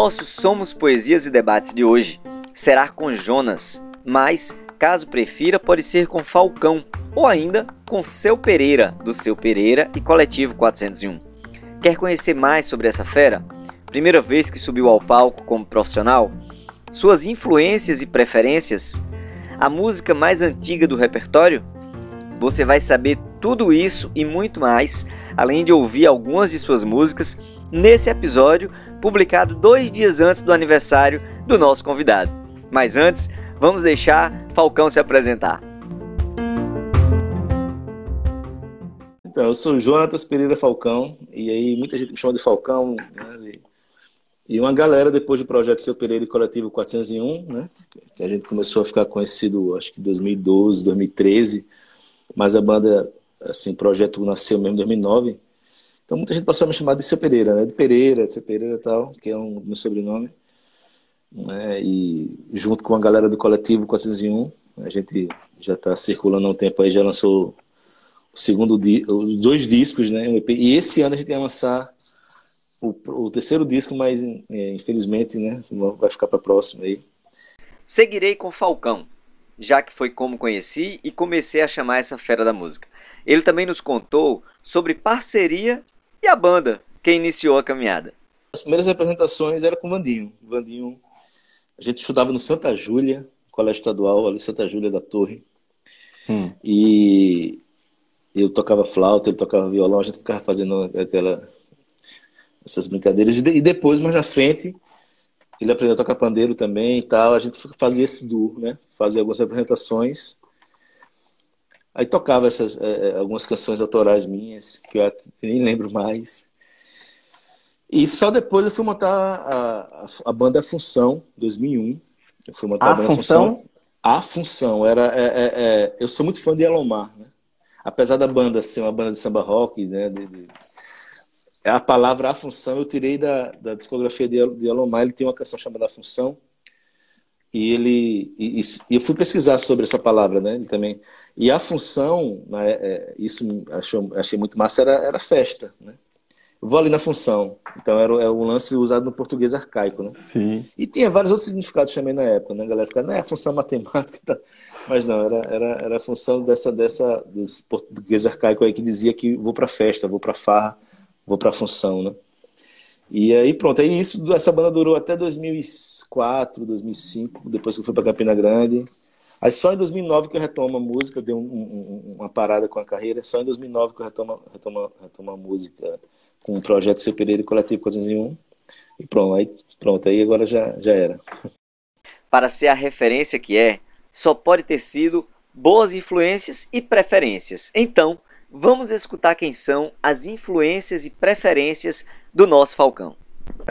nosso Somos Poesias e Debates de hoje será com Jonas, mas, caso prefira, pode ser com Falcão ou ainda com Seu Pereira, do Seu Pereira e Coletivo 401. Quer conhecer mais sobre essa fera? Primeira vez que subiu ao palco como profissional? Suas influências e preferências? A música mais antiga do repertório? Você vai saber tudo isso e muito mais, além de ouvir algumas de suas músicas, nesse episódio publicado dois dias antes do aniversário do nosso convidado. Mas antes, vamos deixar Falcão se apresentar. Então, eu sou Jonatas Pereira Falcão, e aí muita gente me chama de Falcão, né? E uma galera, depois do projeto Seu Pereira e Coletivo 401, né? Que a gente começou a ficar conhecido, acho que em 2012, 2013, mas a banda, assim, o projeto nasceu mesmo em 2009. Então muita gente passou a me chamar de Seu Pereira, né? De Pereira, de Seu Pereira e tal, que é um meu sobrenome. Né? E junto com a galera do Coletivo 401, a gente já está circulando há um tempo aí, já lançou o segundo os dois discos, né? E esse ano a gente ia lançar o, o terceiro disco, mas é, infelizmente, né? Vai ficar para próximo aí. Seguirei com Falcão, já que foi como conheci e comecei a chamar essa fera da música. Ele também nos contou sobre parceria e a banda que iniciou a caminhada. As primeiras representações eram com o Vandinho. O Vandinho, a gente estudava no Santa Júlia, colégio estadual, ali Santa Júlia da Torre. Hum. E eu tocava flauta, ele tocava violão, a gente ficava fazendo aquela essas brincadeiras. E depois, mais na frente, ele aprendeu a tocar pandeiro também e tal. A gente fazia esse duo, né? Fazia algumas apresentações. Aí tocava essas é, algumas canções autorais minhas, que eu nem lembro mais. E só depois eu fui montar a, a, a banda Função, 2001. Eu fui montar a, a banda Função? Função. A Função. Era, é, é, é, eu sou muito fã de Elomar, né? Apesar da banda ser uma banda de samba rock, né? De, de, é a palavra A Função eu tirei da, da discografia de, de Alomar. Ele tem uma canção chamada A Função. E ele e, e, eu fui pesquisar sobre essa palavra, né? Ele também. E a função, né, é, isso achou, achei muito massa, era, era festa, né? Eu vou ali na função. Então era, era um lance usado no português arcaico, né? Sim. E tinha vários outros significados também na época, né? A galera ficava, não é a função matemática, tá? mas não, era, era, era a função dessa, dessa, dos português arcaico aí que dizia que vou pra festa, vou pra farra, vou para função, né? E aí pronto, aí isso, essa banda durou até 2004, 2005, depois que eu fui para Campina Grande. Aí só em 2009 que eu retomo a música, eu dei um, um, uma parada com a carreira, só em 2009 que eu retomo, retomo, retomo a música com o projeto Seu Pereira e Coletivo 401. E pronto, aí, pronto, aí agora já, já era. Para ser a referência que é, só pode ter sido boas influências e preferências. Então, Vamos escutar quem são as influências e preferências do nosso Falcão.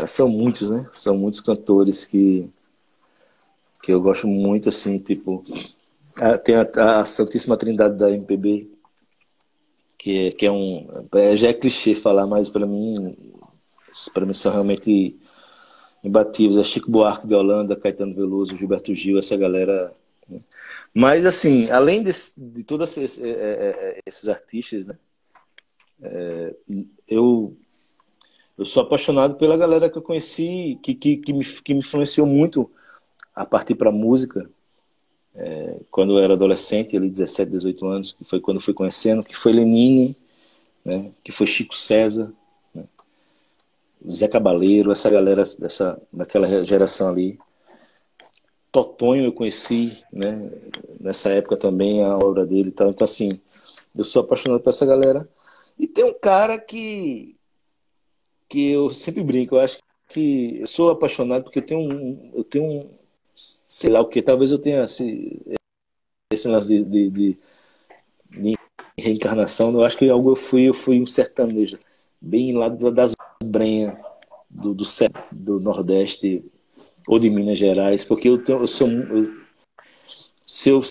São muitos, né? São muitos cantores que que eu gosto muito, assim, tipo tem a, a Santíssima Trindade da MPB, que é, que é um é, já é clichê falar, mas para mim para mim são realmente imbatíveis. É Chico Buarque de Holanda, Caetano Veloso, Gilberto Gil, essa galera né? Mas, assim, além desse, de todos esses, é, é, esses artistas, né? Eu, eu sou apaixonado pela galera que eu conheci, que, que, que, me, que me influenciou muito a partir para música. É, quando eu era adolescente, ali 17, 18 anos, que foi quando eu fui conhecendo, que foi Lenine, né? que foi Chico César, né? Zé Cabaleiro, essa galera dessa, daquela geração ali. Totonho eu conheci, né? Nessa época também a obra dele e tal. Então, assim, eu sou apaixonado por essa galera. E tem um cara que que eu sempre brinco, eu acho que eu sou apaixonado porque eu tenho um, eu tenho um, sei lá o que, talvez eu tenha esse, esse lance de, de, de, de reencarnação, eu acho que algo eu fui, eu fui um sertanejo, bem lá das brenhas do, do, do Nordeste, ou de Minas Gerais, porque eu, tenho, eu sou. Eu, se, eu,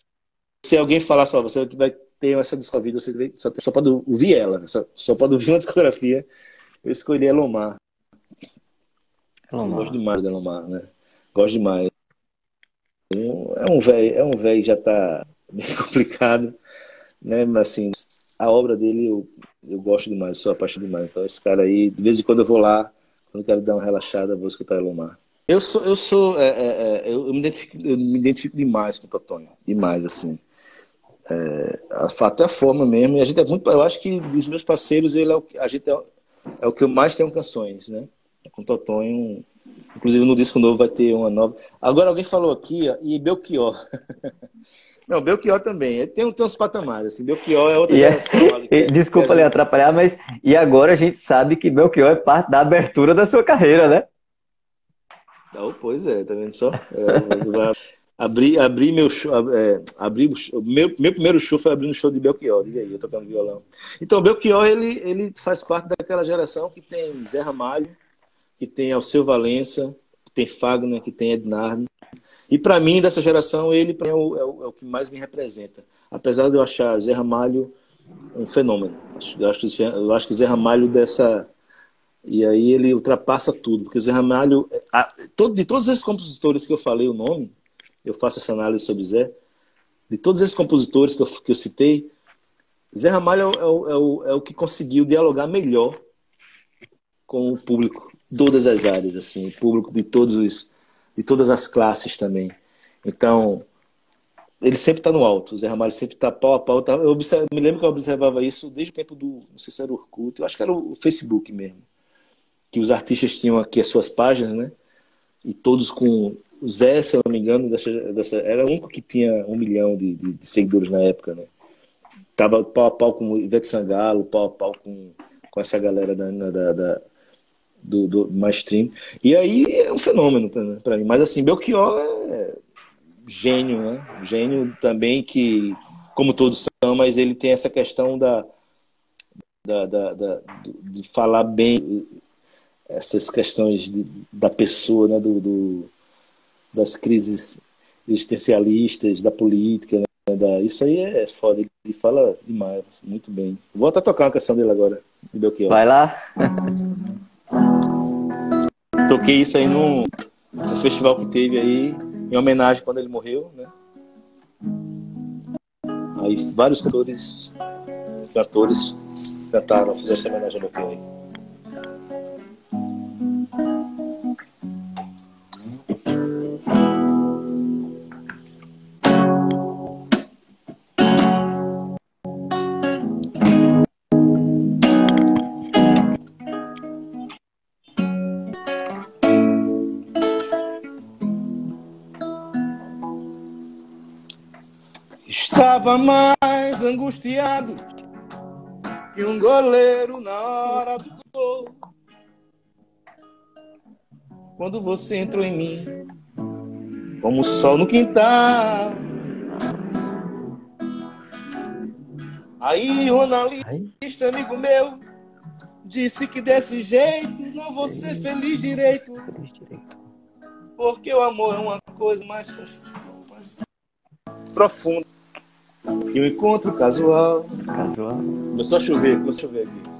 se alguém falar só, você vai ter essa discografia, você só, só pode ouvir ela, só, só pode ouvir uma discografia. Eu escolhi Elomar. Elomar. gosto demais de Elomar, né? Gosto demais. É um velho, é um velho já tá bem complicado, né? Mas assim, a obra dele eu, eu gosto demais, sou apaixonado demais. Então esse cara aí, de vez em quando eu vou lá, quando eu quero dar uma relaxada, vou escutar Elomar. Eu sou, eu sou, é, é, é, eu, me identifico, eu me identifico demais com o Totonho, demais assim. É, até a forma mesmo. E a gente é muito, eu acho que dos meus parceiros ele é o, a gente é, é o que eu mais tenho canções, né? Com Totonho, inclusive no disco novo vai ter uma nova. Agora alguém falou aqui, ó, e Belchior. Não, Belchior também. Tem, tem uns patamares. Assim. Belchior é outra e geração. É, desculpa lhe atrapalhar, mas e agora a gente sabe que Belchior é parte da abertura da sua carreira, né? Oh, pois é, tá vendo só? É, abri, abri meu é, abri, meu, meu primeiro show foi abrindo o show de Belchior, diga aí, eu tocando violão. Então, Belchior, ele, ele faz parte daquela geração que tem Zé Ramalho, que tem Alceu Valença, que tem Fagner, que tem Ednardo. E para mim, dessa geração, ele é o, é, o, é o, que mais me representa. Apesar de eu achar Zé Ramalho um fenômeno. Eu acho, que, eu acho que Zé Ramalho dessa e aí ele ultrapassa tudo, porque Zé Ramalho, de todos esses compositores que eu falei o nome, eu faço essa análise sobre Zé, de todos esses compositores que eu, que eu citei, Zé Ramalho é o, é, o, é o que conseguiu dialogar melhor com o público, todas as áreas, assim, público de todos os, de todas as classes também. Então, ele sempre está no alto, o Zé Ramalho sempre está pau a pau. Tá, eu, observo, me lembro que eu observava isso desde o tempo do, não sei se era o Orkut, eu acho que era o Facebook mesmo que os artistas tinham aqui as suas páginas, né? E todos com o Zé, se eu não me engano, dessa, dessa, era o único que tinha um milhão de, de, de, seguidores na época, né? Tava pau a pau com o Ivete Sangalo, pau a pau com, com essa galera da, da, da do, do mainstream. E aí é um fenômeno para mim. Mas assim, Belchior é gênio, né? Gênio também que, como todos são, mas ele tem essa questão da, da, da, da de falar bem essas questões de, da pessoa, né, do, do, das crises existencialistas, da política, né, da, isso aí é foda, ele fala demais, muito bem. Vou até tocar uma canção dele agora, de Belchior. Vai lá. Toquei isso aí num, num festival que teve aí, em homenagem quando ele morreu, né? Aí vários cantores, cantores cantaram, fizeram essa homenagem ao Belchior aí. Estava mais angustiado que um goleiro na hora do gol. Quando você entrou em mim, como o sol no quintal. Aí o analista, amigo meu, disse que desse jeito não vou ser feliz direito. Porque o amor é uma coisa mais profunda que um encontro casual. Casual. Começou a chover, começou a chover aqui.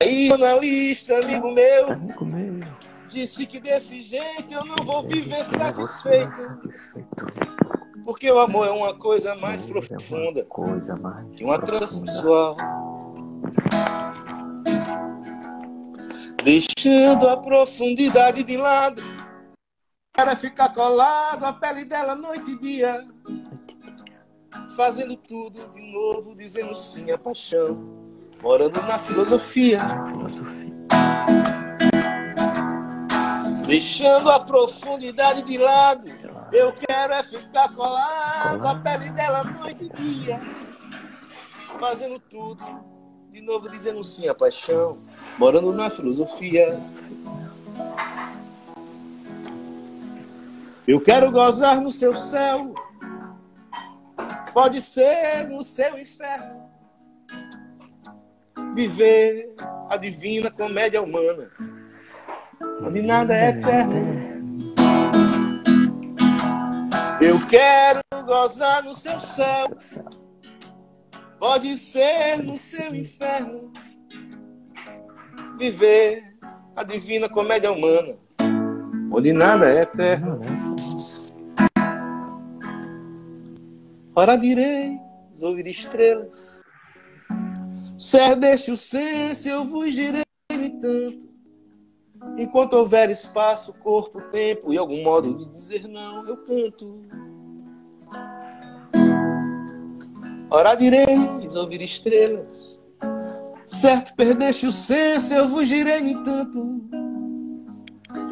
Aí, jornalista, amigo meu, amigo meu, disse que desse jeito eu não vou viver satisfeito. Porque o amor é uma coisa mais profunda coisa mais que uma trança sensual. Deixando a profundidade de lado, para ficar colado a pele dela noite e dia fazendo tudo de novo, dizendo sim à paixão, morando na filosofia. Deixando a profundidade de lado, eu quero é ficar colado a pele dela noite e dia, fazendo tudo de novo, dizendo sim à paixão, morando na filosofia. Eu quero gozar no seu céu Pode ser no seu inferno viver a divina comédia humana, onde nada é eterno. Eu quero gozar no seu céu, pode ser no seu inferno viver a divina comédia humana, onde nada é eterno. Ora direis ouvir estrelas. Ser deste o senso, eu vos direi tanto. Enquanto houver espaço, corpo, tempo e algum modo de dizer não, eu canto. Ora direis ouvir estrelas, certo perdeste o senso, eu fugirei no entanto.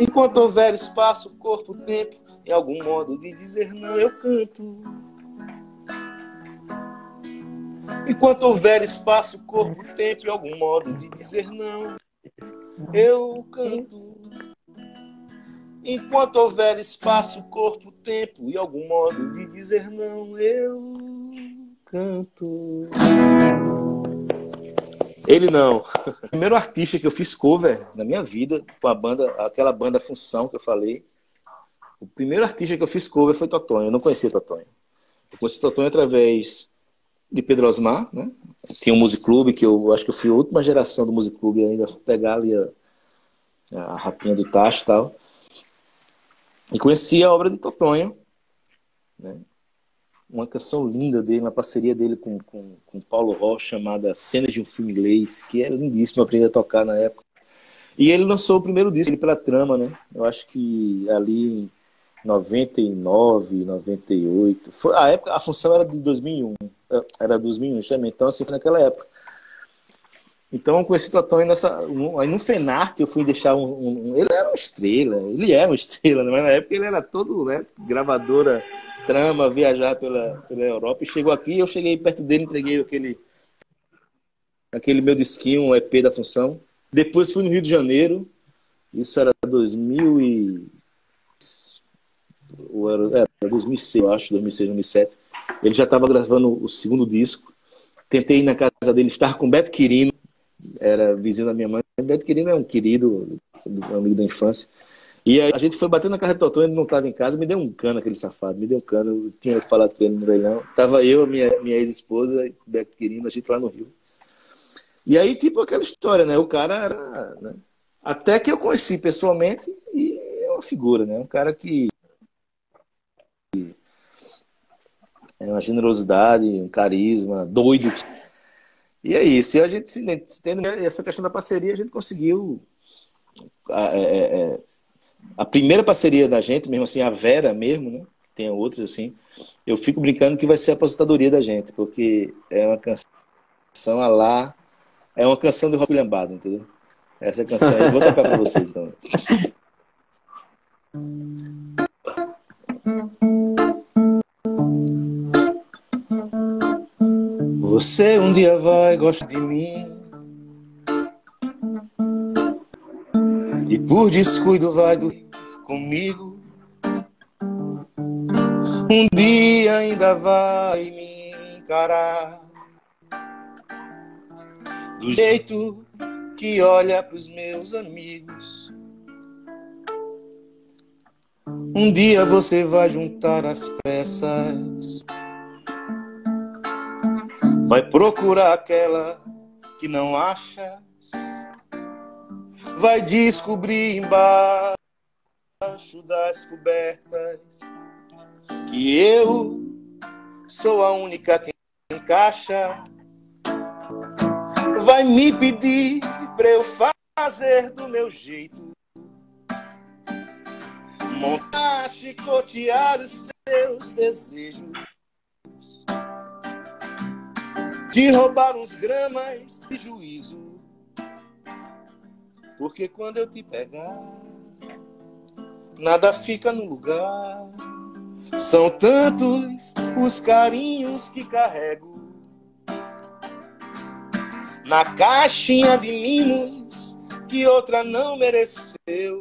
Enquanto houver espaço, corpo, tempo e algum modo de dizer não, eu canto. Enquanto houver espaço, corpo, tempo e algum modo de dizer não, eu canto. Enquanto houver espaço, corpo, tempo e algum modo de dizer não, eu canto. Ele não. O primeiro artista que eu fiz cover na minha vida, com a banda, aquela banda Função que eu falei. O primeiro artista que eu fiz cover foi Totonho. Eu não conhecia Totonho. Eu conheci Totonho através de Pedro Osmar, né? Tinha um Music Club, que eu acho que eu fui a última geração do Music Club ainda pegar ali a, a rapinha do tacho e tal. E conheci a obra de Totonho, né? Uma canção linda dele, uma parceria dele com, com, com Paulo Rocha, chamada Cenas de um Filme Inglês, que é lindíssimo, aprendi a tocar na época. E ele lançou o primeiro disco ele pela trama, né? Eu acho que ali 99, 98. Foi, a época, a função era de 2001. É, era 2001 também. Então, assim, foi naquela época. Então, esse Totão aí nessa. Aí no Fenart eu fui deixar um, um, Ele era uma estrela, ele é uma estrela, né? mas na época ele era todo, né? Gravadora, trama, viajar pela, pela Europa. E chegou aqui, eu cheguei perto dele, entreguei aquele. Aquele meu disquinho, um EP da função. Depois fui no Rio de Janeiro. Isso era 2000 e era, 2006, eu acho, 2006, 2007. Ele já estava gravando o segundo disco. Tentei ir na casa dele estar com Beto Quirino, era vizinho da minha mãe. Beto Quirino é um querido, um amigo da infância. E a gente foi batendo na casa do Totó, ele não estava em casa, me deu um cano aquele safado, me deu um cano, eu tinha falado com ele no leilão. Tava eu, minha, minha ex-esposa, Beto Quirino, a gente lá no Rio. E aí, tipo aquela história, né? O cara era. Né? Até que eu conheci pessoalmente e é uma figura, né? Um cara que é uma generosidade, um carisma, doido. E é isso. E a gente, tendo essa questão da parceria, a gente conseguiu. A, é, é, é, a primeira parceria da gente, mesmo assim, a Vera mesmo, né? Tem outros assim. Eu fico brincando que vai ser a aposentadoria da gente, porque é uma canção a lá. É uma canção do Rock Lambado, entendeu? Essa canção aí. Vou tocar pra vocês então. Você um dia vai gostar de mim. E por descuido vai dormir comigo. Um dia ainda vai me encarar. Do jeito que olha pros meus amigos. Um dia você vai juntar as peças Vai procurar aquela que não acha, vai descobrir embaixo das cobertas que eu sou a única que encaixa. Vai me pedir pra eu fazer do meu jeito, montar, chicotear os seus desejos de roubar uns gramas de juízo. Porque quando eu te pegar, nada fica no lugar. São tantos os carinhos que carrego na caixinha de mimos que outra não mereceu.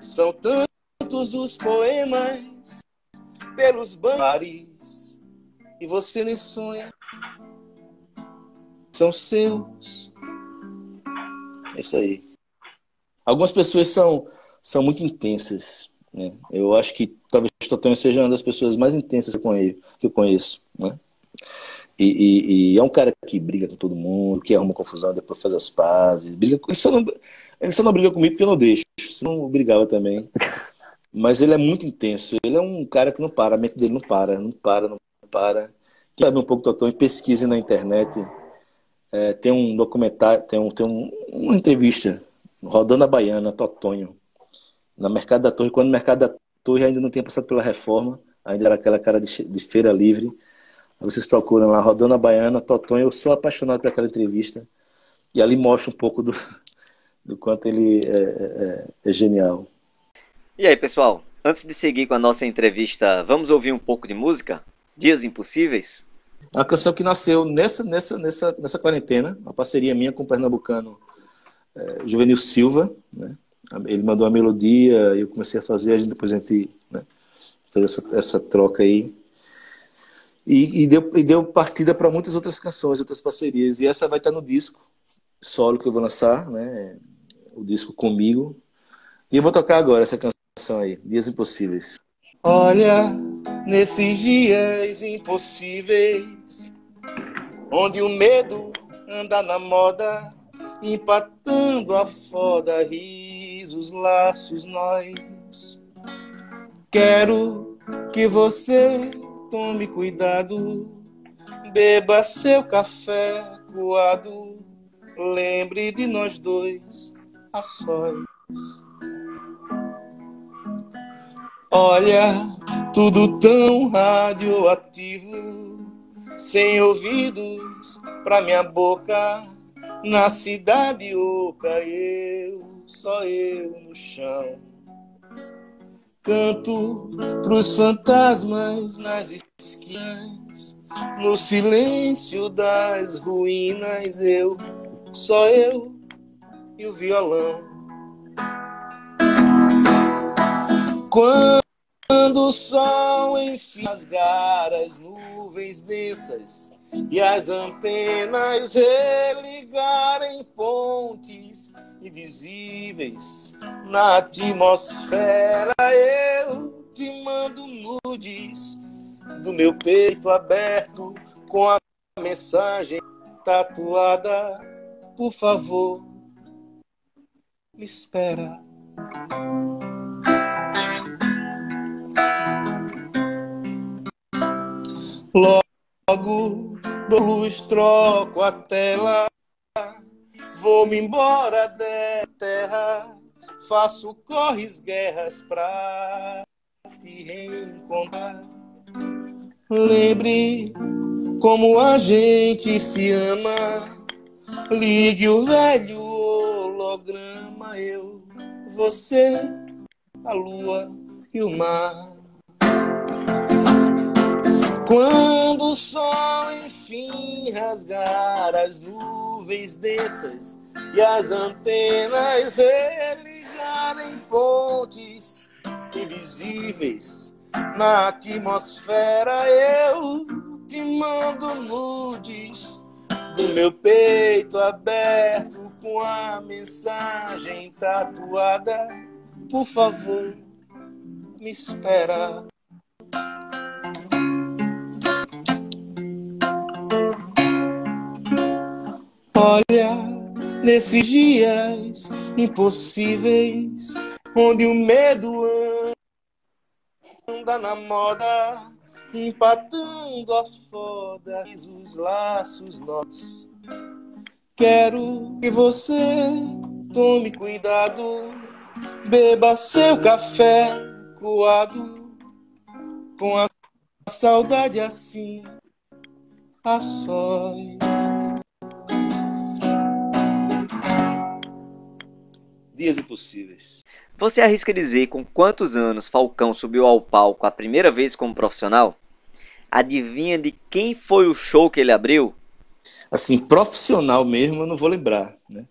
São tantos os poemas pelos bares e você nem sonha são seus. É isso aí. Algumas pessoas são, são muito intensas. Né? Eu acho que talvez Totonho seja uma das pessoas mais intensas que eu conheço. Né? E, e, e, é um cara que briga com todo mundo, que arruma confusão, depois faz as pazes. Briga com... ele, só não, ele só não briga comigo porque eu não deixo, senão eu brigava também. Mas ele é muito intenso. Ele é um cara que não para, a mente dele não para, não para, não para. Quem sabe um pouco do Totonho, pesquise na internet é, tem um documentário, tem, um, tem um, uma entrevista rodando a Baiana, Totonho, na Mercado da Torre, quando o Mercado da Torre ainda não tinha passado pela reforma, ainda era aquela cara de, de feira livre. Vocês procuram lá, Rodando a Baiana, Totonho, eu sou apaixonado por aquela entrevista. E ali mostra um pouco do, do quanto ele é, é, é genial. E aí, pessoal? Antes de seguir com a nossa entrevista, vamos ouvir um pouco de música? Dias Impossíveis? É uma canção que nasceu nessa, nessa, nessa, nessa quarentena, uma parceria minha com o pernambucano é, Juvenil Silva. Né? Ele mandou a melodia e eu comecei a fazer, a gente, depois a gente né, fez essa, essa troca aí. E, e, deu, e deu partida para muitas outras canções, outras parcerias. E essa vai estar no disco solo que eu vou lançar, né? o disco comigo. E eu vou tocar agora essa canção aí, Dias Impossíveis. Olha, nesses dias impossíveis, onde o medo anda na moda, empatando a foda, risos, laços, nós. Quero que você tome cuidado, beba seu café coado, lembre de nós dois a sós. Olha, tudo tão radioativo, sem ouvidos pra minha boca, na cidade oca, eu, só eu no chão. Canto pros fantasmas nas esquinas, no silêncio das ruínas, eu, só eu e o violão. Quando quando o sol rasgar as nuvens densas e as antenas religarem pontes invisíveis na atmosfera, eu te mando nudes do meu peito aberto com a mensagem tatuada. Por favor, me espera. Logo dou luz, troco a tela, vou-me embora da terra, faço corres, guerras pra te reencontrar. Lembre como a gente se ama, ligue o velho holograma, eu, você, a lua e o mar. Quando o sol enfim rasgar as nuvens densas e as antenas religarem pontes invisíveis na atmosfera, eu te mando nudes do meu peito aberto com a mensagem tatuada. Por favor, me espera. Olha, nesses dias impossíveis, onde o medo anda na moda, empatando a foda, os laços nós. Quero que você tome cuidado, beba seu café coado, com a saudade assim, a sós. Dias Impossíveis. Você arrisca dizer com quantos anos Falcão subiu ao palco a primeira vez como profissional? Adivinha de quem foi o show que ele abriu? Assim, profissional mesmo, eu não vou lembrar, né?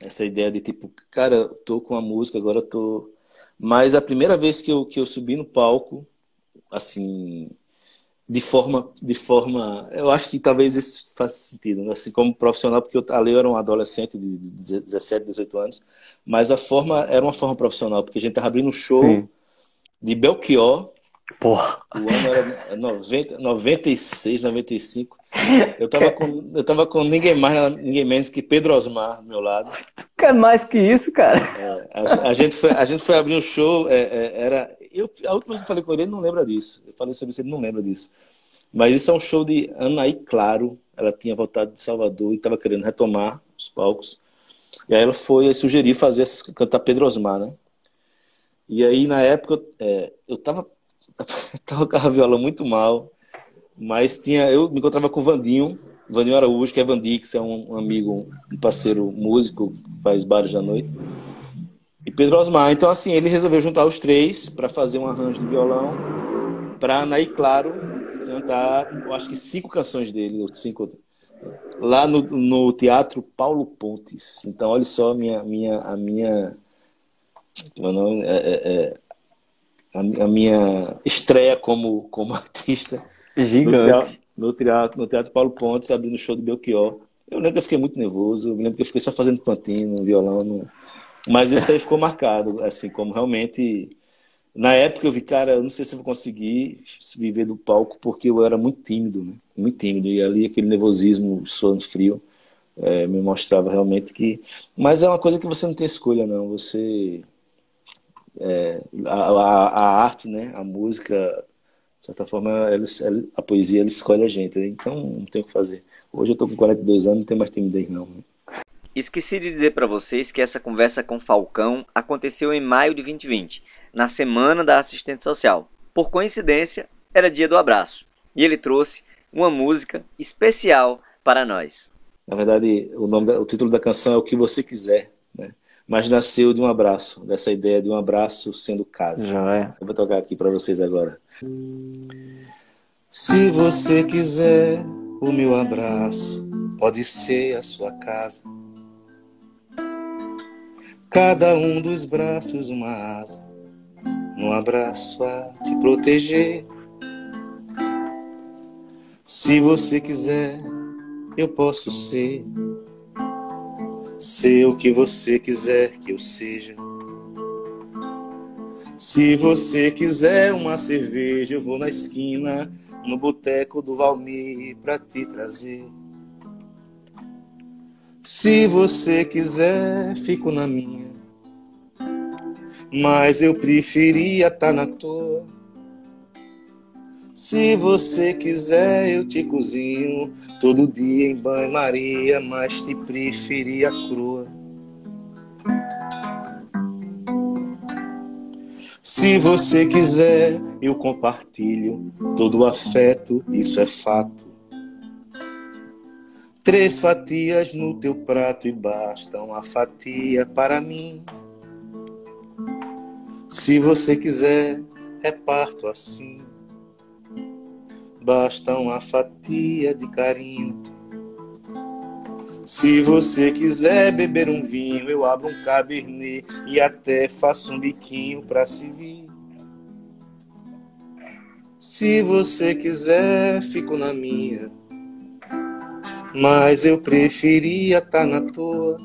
Essa ideia de tipo, cara, tô com a música, agora tô. Mas a primeira vez que eu, que eu subi no palco, assim, de forma, de forma, eu acho que talvez isso faça sentido, né? assim como profissional, porque eu, ali eu era um adolescente de 17, 18 anos, mas a forma era uma forma profissional, porque a gente estava abrindo um show Sim. de Belchior, Porra. o ano era 90, 96, 95, eu tava com, eu tava com ninguém mais, ninguém menos que Pedro Osmar do meu lado. É mais que isso, cara. É, a, a, gente foi, a gente foi abrir um show, é, é, era eu, a última vez que falei com ele, ele não lembra disso. Eu falei sobre isso, ele não lembra disso. Mas isso é um show de Anaí Claro. Ela tinha voltado de Salvador e estava querendo retomar os palcos. E aí ela foi sugerir fazer essas, cantar Pedro Osmar, né? E aí, na época, é, eu tava, tava com a viola muito mal, mas tinha, eu me encontrava com o Vandinho, Vandinho Araújo, que é Vandix, é um amigo, um parceiro músico, faz bares da noite. E Pedro Osmar. Então, assim, ele resolveu juntar os três para fazer um arranjo de violão, para Naí Claro cantar, eu acho que cinco canções dele, ou cinco, lá no, no Teatro Paulo Pontes. Então, olha só a minha, minha, a minha, é, é, é, a, a, minha estreia como, como artista. Gigante. No teatro, no teatro Paulo Pontes, abrindo o show do Belchior. Eu lembro que eu fiquei muito nervoso, eu lembro que eu fiquei só fazendo pantino, violão, no... mas isso aí ficou marcado, assim, como realmente na época eu vi, cara, eu não sei se eu vou conseguir viver do palco, porque eu era muito tímido, né? Muito tímido. E ali aquele nervosismo, suando frio, é, me mostrava realmente que. Mas é uma coisa que você não tem escolha, não. Você. É, a, a, a, arte, né? A música, de certa forma, ela, ela, a poesia, ela escolhe a gente. Né? Então não tem o que fazer. Hoje eu tô com 42 anos, não tenho mais timidez, não. Né? Esqueci de dizer para vocês que essa conversa com Falcão aconteceu em maio de 2020 na semana da assistente social. Por coincidência, era dia do abraço e ele trouxe uma música especial para nós. Na verdade, o, nome da, o título da canção é O Que Você Quiser, né? mas nasceu de um abraço, dessa ideia de um abraço sendo casa. Já é. Eu vou tocar aqui para vocês agora. Se você quiser o meu abraço, pode ser a sua casa. Cada um dos braços uma asa um abraço a te proteger. Se você quiser, eu posso ser. Ser o que você quiser que eu seja. Se você quiser uma cerveja, eu vou na esquina, no boteco do Valmir, pra te trazer. Se você quiser, fico na minha mas eu preferia estar tá na toa. Se você quiser, eu te cozinho todo dia em banho-maria, mas te preferia crua. Se você quiser, eu compartilho todo o afeto, isso é fato. Três fatias no teu prato e basta uma fatia para mim. Se você quiser, reparto assim. Basta uma fatia de carinho. Se você quiser beber um vinho, eu abro um cabernet e até faço um biquinho pra se vir. Se você quiser, fico na minha. Mas eu preferia estar tá na toa.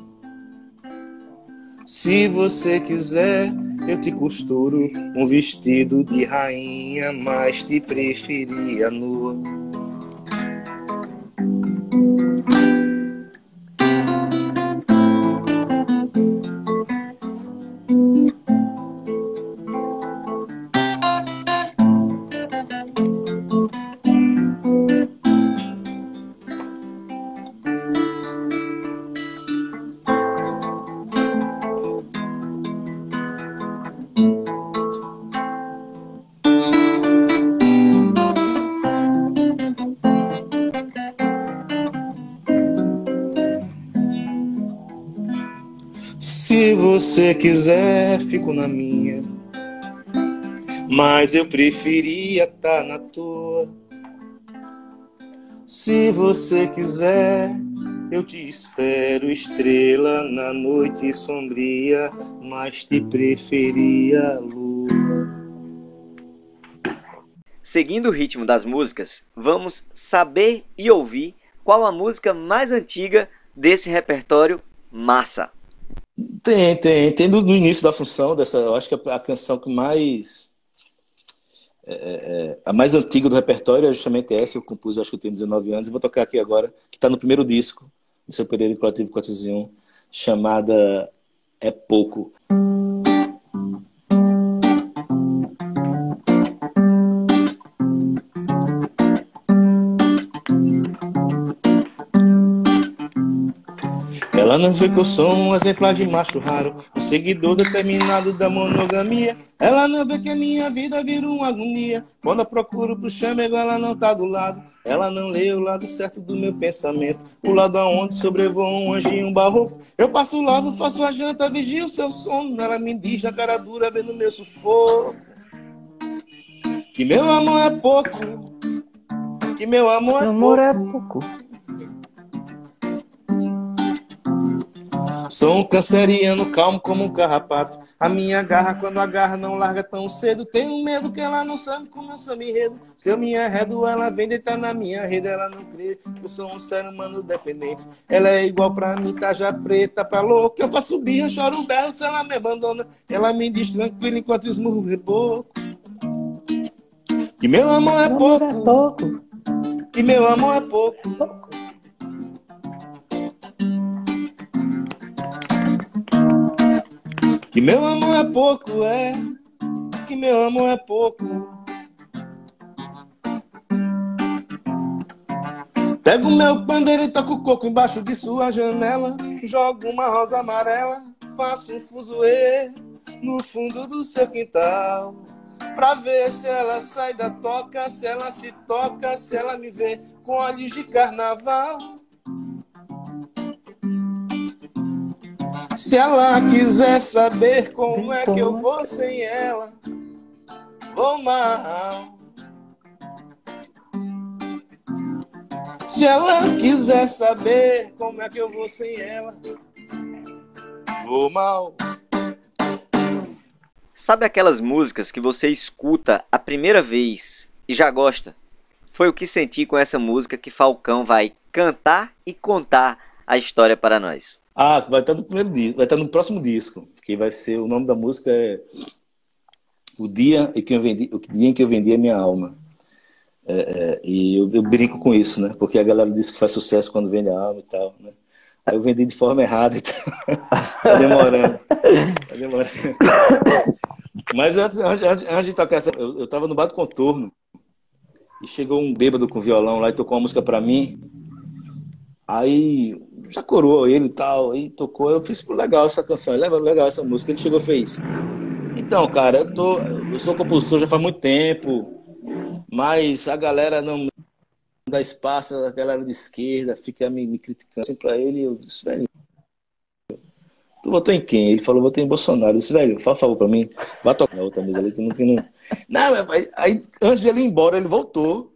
Se você quiser, eu te costuro um vestido de rainha, mas te preferia nua. Você quiser, fico na minha. Mas eu preferia estar tá na tua. Se você quiser, eu te espero, estrela, na noite sombria, mas te preferia lua. Seguindo o ritmo das músicas, vamos saber e ouvir qual a música mais antiga desse repertório massa. Tem, tem. Tem do, do início da função dessa. Eu acho que a, a canção que mais. É, é, a mais antiga do repertório é justamente essa. Eu compus, eu acho que eu tenho 19 anos, e vou tocar aqui agora, que está no primeiro disco do seu Pereira Coletivo 401, chamada É Pouco. Ela não vê que eu sou um exemplar de macho raro, um seguidor determinado da monogamia. Ela não vê que a minha vida vira uma agonia. Quando eu procuro pro chamego, ela não tá do lado. Ela não lê o lado certo do meu pensamento. O lado aonde sobrevoa um anjinho barroco. Eu passo o lado, faço a janta, vigio o seu sono. Ela me diz na cara dura, vendo meu sufoco. Que meu amor é pouco. Que meu amor é Amor é pouco. Sou um canceriano calmo como um carrapato. A minha garra, quando agarra, não larga tão cedo. Tenho medo que ela não sabe como eu sou me enredo. Se eu me arredo, ela vem deitar na minha rede. Ela não crê que eu sou um ser humano dependente. Ela é igual pra mim, tá já preta pra louco. Eu faço birra, choro berro se ela me abandona. Ela me diz tranquilo enquanto esmurro o reboco. Que meu amor é é pouco. que meu amor é pouco. Que meu amor é pouco, é. Que meu amor é pouco. Pego meu pandeiro e toco coco embaixo de sua janela. Jogo uma rosa amarela, faço um fuzuê no fundo do seu quintal. Pra ver se ela sai da toca, se ela se toca, se ela me vê com olhos de carnaval. Se ela quiser saber como é que eu vou sem ela, vou mal. Se ela quiser saber como é que eu vou sem ela, vou mal. Sabe aquelas músicas que você escuta a primeira vez e já gosta? Foi o que senti com essa música que Falcão vai cantar e contar a história para nós. Ah, vai estar no primeiro disco, vai estar no próximo disco, que vai ser o nome da música é o dia em que eu vendi, o dia em que eu vendi a minha alma. É, é, e eu, eu, brinco com isso, né? Porque a galera diz que faz sucesso quando vende a alma e tal, né? Aí eu vendi de forma errada e tal. tá demorando. Tá demorando. Mas antes, antes, antes de tocar essa, eu, eu tava no bar do contorno e chegou um bêbado com violão lá e tocou uma música pra mim. Aí já coroou ele e tal, e tocou. Eu fiz legal essa canção, legal, legal essa música. Ele chegou e fez. Então, cara, eu, tô, eu sou compositor já faz muito tempo, mas a galera não dá espaço, a galera de esquerda fica me, me criticando assim pra ele. Eu disse, velho, tu votou em quem? Ele falou, votei em Bolsonaro. Eu disse, velho, fala favor pra mim, vai tocar na outra mesa ali que não. Que não... não mas aí, antes de ele ir embora, ele voltou,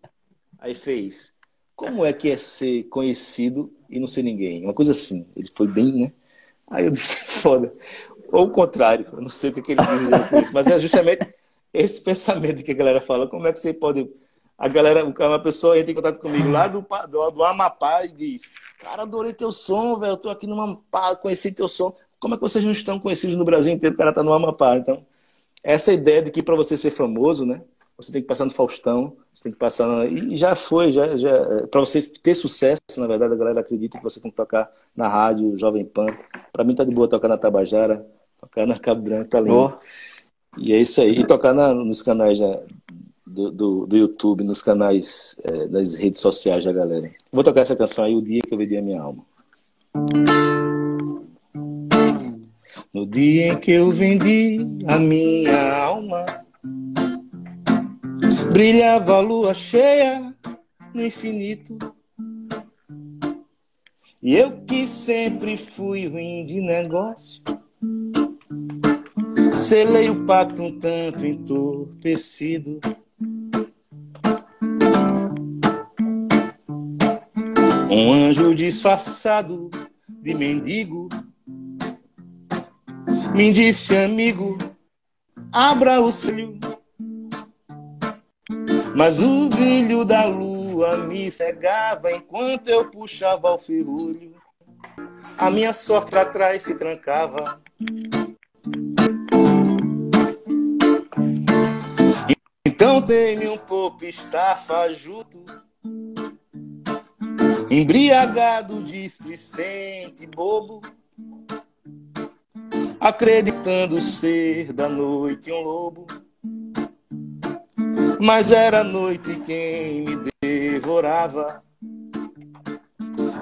aí fez. Como é que é ser conhecido e não ser ninguém? Uma coisa assim. Ele foi bem, né? Aí eu disse, foda. Ou o contrário, eu não sei o que, que ele diz com isso, mas é justamente esse pensamento que a galera fala. Como é que você pode. A galera, uma pessoa entra em contato comigo lá do, do, do Amapá e diz: Cara, adorei teu som, velho. Eu tô aqui no Amapá, conheci teu som. Como é que vocês não estão conhecidos no Brasil inteiro? O cara tá no Amapá. Então, essa ideia de que para você ser famoso, né? Você tem que passar no Faustão, você tem que passar. No... E já foi, já, já... para você ter sucesso, na verdade, a galera acredita que você tem que tocar na rádio, Jovem Pan. Para mim tá de boa tocar na Tabajara, tocar na Cabo Branco, tá lindo. Oh. E é isso aí. E tocar na, nos canais já, do, do, do, YouTube, nos canais é, das redes sociais da galera. Vou tocar essa canção aí, O Dia Que Eu Vendi a Minha Alma. No dia em que eu vendi a minha alma Brilhava a lua cheia no infinito. E eu que sempre fui ruim de negócio, selei o pacto um tanto entorpecido. Um anjo disfarçado de mendigo me disse, amigo, abra o seu mas o brilho da lua me cegava enquanto eu puxava o ferrolho. A minha sorte pra trás se trancava. Então dei-me um pouco estafajuto, embriagado, displicente, bobo, acreditando ser da noite um lobo mas era noite quem me devorava.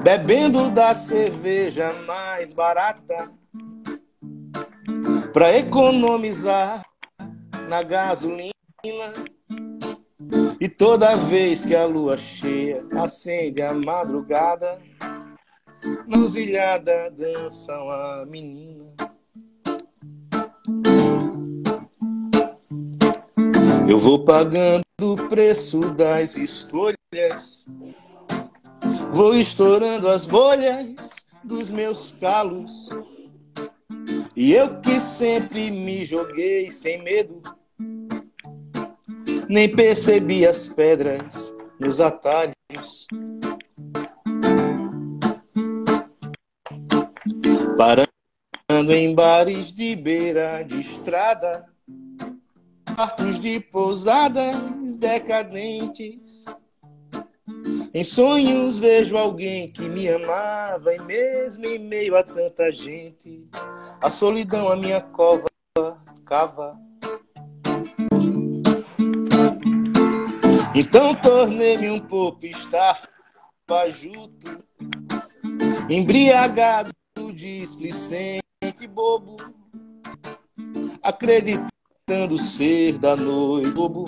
bebendo da cerveja mais barata, para economizar na gasolina. E toda vez que a lua cheia acende a madrugada, na ilhada dançam a menina. Eu vou pagando o preço das escolhas, vou estourando as bolhas dos meus calos. E eu que sempre me joguei sem medo, nem percebi as pedras nos atalhos. Parando em bares de beira de estrada, quartos de pousadas decadentes. Em sonhos vejo alguém que me amava e mesmo em meio a tanta gente, a solidão a minha cova cava. Então tornei-me um pouco estafajuto, embriagado, displicente, bobo, acreditando ser da noite, bobo.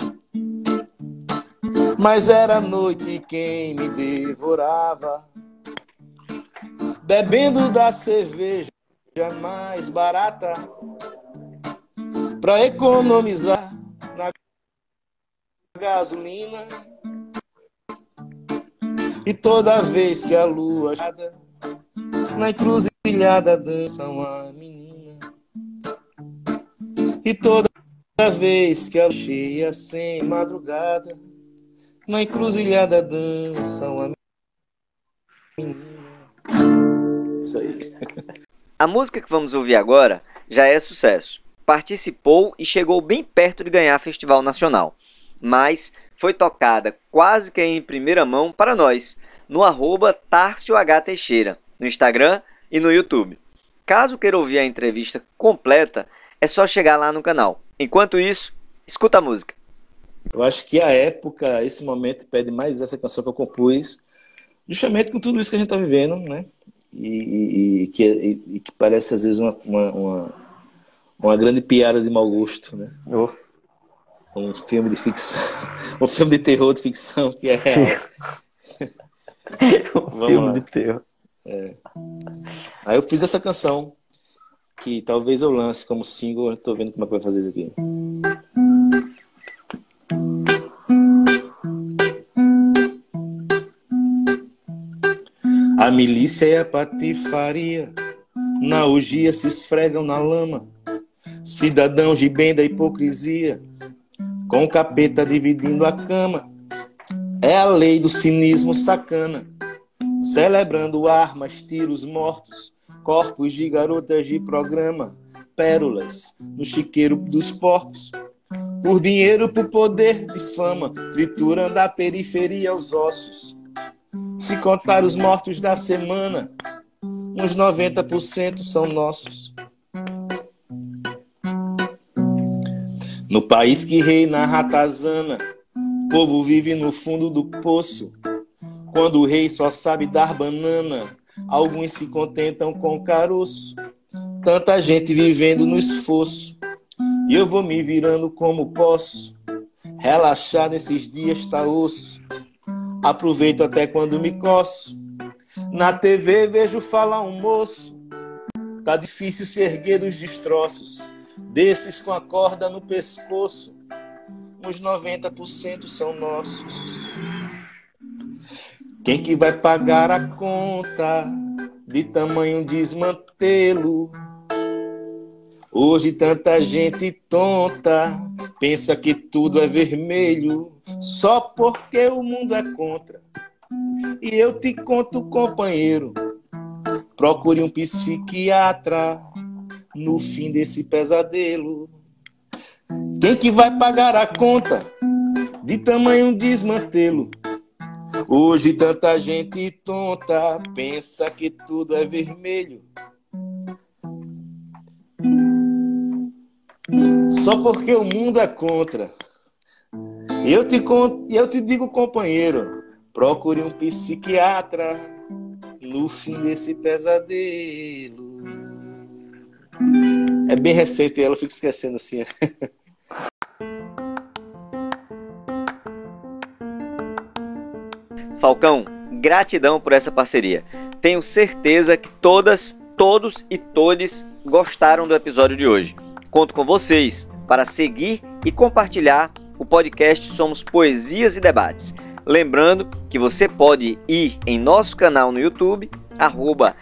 Mas era a noite quem me devorava, bebendo da cerveja mais barata, pra economizar na gasolina. E toda vez que a lua na encruzilhada dança uma menina. E toda vez que a cheia sem madrugada, na encruzilhada dança uma menina. Isso aí. A música que vamos ouvir agora já é sucesso. Participou e chegou bem perto de ganhar Festival Nacional mas foi tocada quase que em primeira mão para nós, no arroba H. Teixeira, no Instagram e no YouTube. Caso queira ouvir a entrevista completa, é só chegar lá no canal. Enquanto isso, escuta a música. Eu acho que a época, esse momento, pede mais essa canção que eu compus, justamente com tudo isso que a gente está vivendo, né? E, e, e, que, e, que, parece às vezes uma, uma, uma, uma, grande piada de mau gosto, né? Oh um filme de ficção, um filme de terror de ficção que é real. um filme lá. de terror. É. Aí eu fiz essa canção que talvez eu lance como single, tô vendo como é que vai fazer isso aqui. A milícia e a patifaria na orgia se esfregam na lama. Cidadãos de bem da hipocrisia com o capeta dividindo a cama. É a lei do cinismo sacana, celebrando armas, tiros mortos, corpos de garotas de programa, pérolas no chiqueiro dos porcos. Por dinheiro, por poder de fama, triturando a periferia aos ossos. Se contar os mortos da semana, uns 90% são nossos. No país que reina a ratazana, povo vive no fundo do poço. Quando o rei só sabe dar banana, alguns se contentam com caroço. Tanta gente vivendo no esforço, e eu vou me virando como posso. Relaxar nesses dias tá osso. Aproveito até quando me coço. Na TV vejo falar um moço. Tá difícil se erguer dos destroços Desses com a corda no pescoço, uns 90% são nossos. Quem que vai pagar a conta de tamanho desmantelo? Hoje tanta gente tonta pensa que tudo é vermelho só porque o mundo é contra. E eu te conto, companheiro, procure um psiquiatra no fim desse pesadelo. Quem que vai pagar a conta de tamanho desmantelo? Hoje tanta gente tonta pensa que tudo é vermelho. Só porque o mundo é contra. Eu te, eu te digo, companheiro, procure um psiquiatra no fim desse pesadelo. É bem recente ela, eu fico esquecendo assim. Falcão, gratidão por essa parceria. Tenho certeza que todas, todos e todes gostaram do episódio de hoje. Conto com vocês para seguir e compartilhar o podcast Somos Poesias e Debates. Lembrando que você pode ir em nosso canal no YouTube, arroba.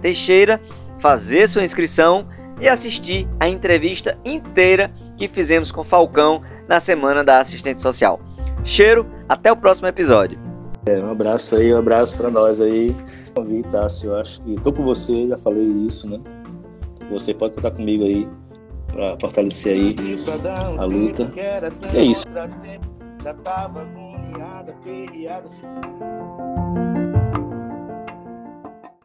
Teixeira, fazer sua inscrição e assistir a entrevista inteira que fizemos com Falcão na Semana da Assistente Social. Cheiro, até o próximo episódio. É, um abraço aí, um abraço para nós aí. Convite, Tássio, eu acho que tô com você, já falei isso, né? Você pode contar comigo aí para fortalecer aí a luta. E é isso.